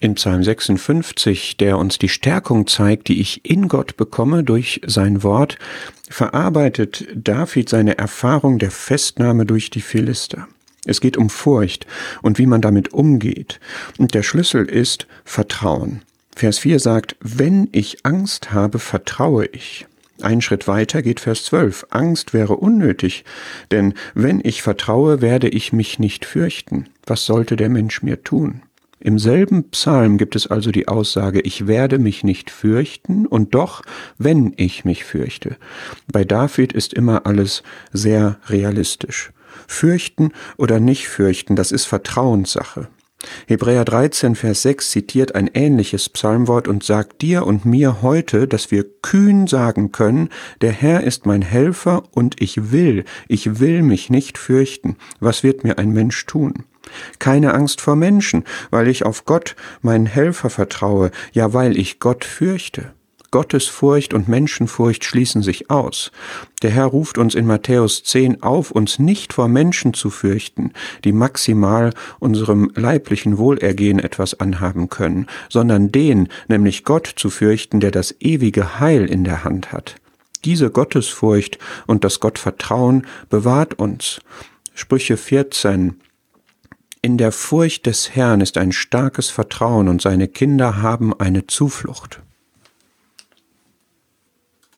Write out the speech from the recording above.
in Psalm 56, der uns die Stärkung zeigt, die ich in Gott bekomme durch sein Wort, verarbeitet David seine Erfahrung der Festnahme durch die Philister. Es geht um Furcht und wie man damit umgeht. Und der Schlüssel ist Vertrauen. Vers 4 sagt, wenn ich Angst habe, vertraue ich. Ein Schritt weiter geht Vers 12. Angst wäre unnötig, denn wenn ich vertraue, werde ich mich nicht fürchten. Was sollte der Mensch mir tun? Im selben Psalm gibt es also die Aussage, ich werde mich nicht fürchten und doch, wenn ich mich fürchte. Bei David ist immer alles sehr realistisch. Fürchten oder nicht fürchten, das ist Vertrauenssache. Hebräer 13, Vers 6 zitiert ein ähnliches Psalmwort und sagt dir und mir heute, dass wir kühn sagen können, der Herr ist mein Helfer und ich will, ich will mich nicht fürchten. Was wird mir ein Mensch tun? Keine Angst vor Menschen, weil ich auf Gott, meinen Helfer, vertraue, ja weil ich Gott fürchte. Gottesfurcht und Menschenfurcht schließen sich aus. Der Herr ruft uns in Matthäus 10 auf, uns nicht vor Menschen zu fürchten, die maximal unserem leiblichen Wohlergehen etwas anhaben können, sondern den, nämlich Gott zu fürchten, der das ewige Heil in der Hand hat. Diese Gottesfurcht und das Gottvertrauen bewahrt uns. Sprüche 14 in der Furcht des Herrn ist ein starkes Vertrauen und seine Kinder haben eine Zuflucht.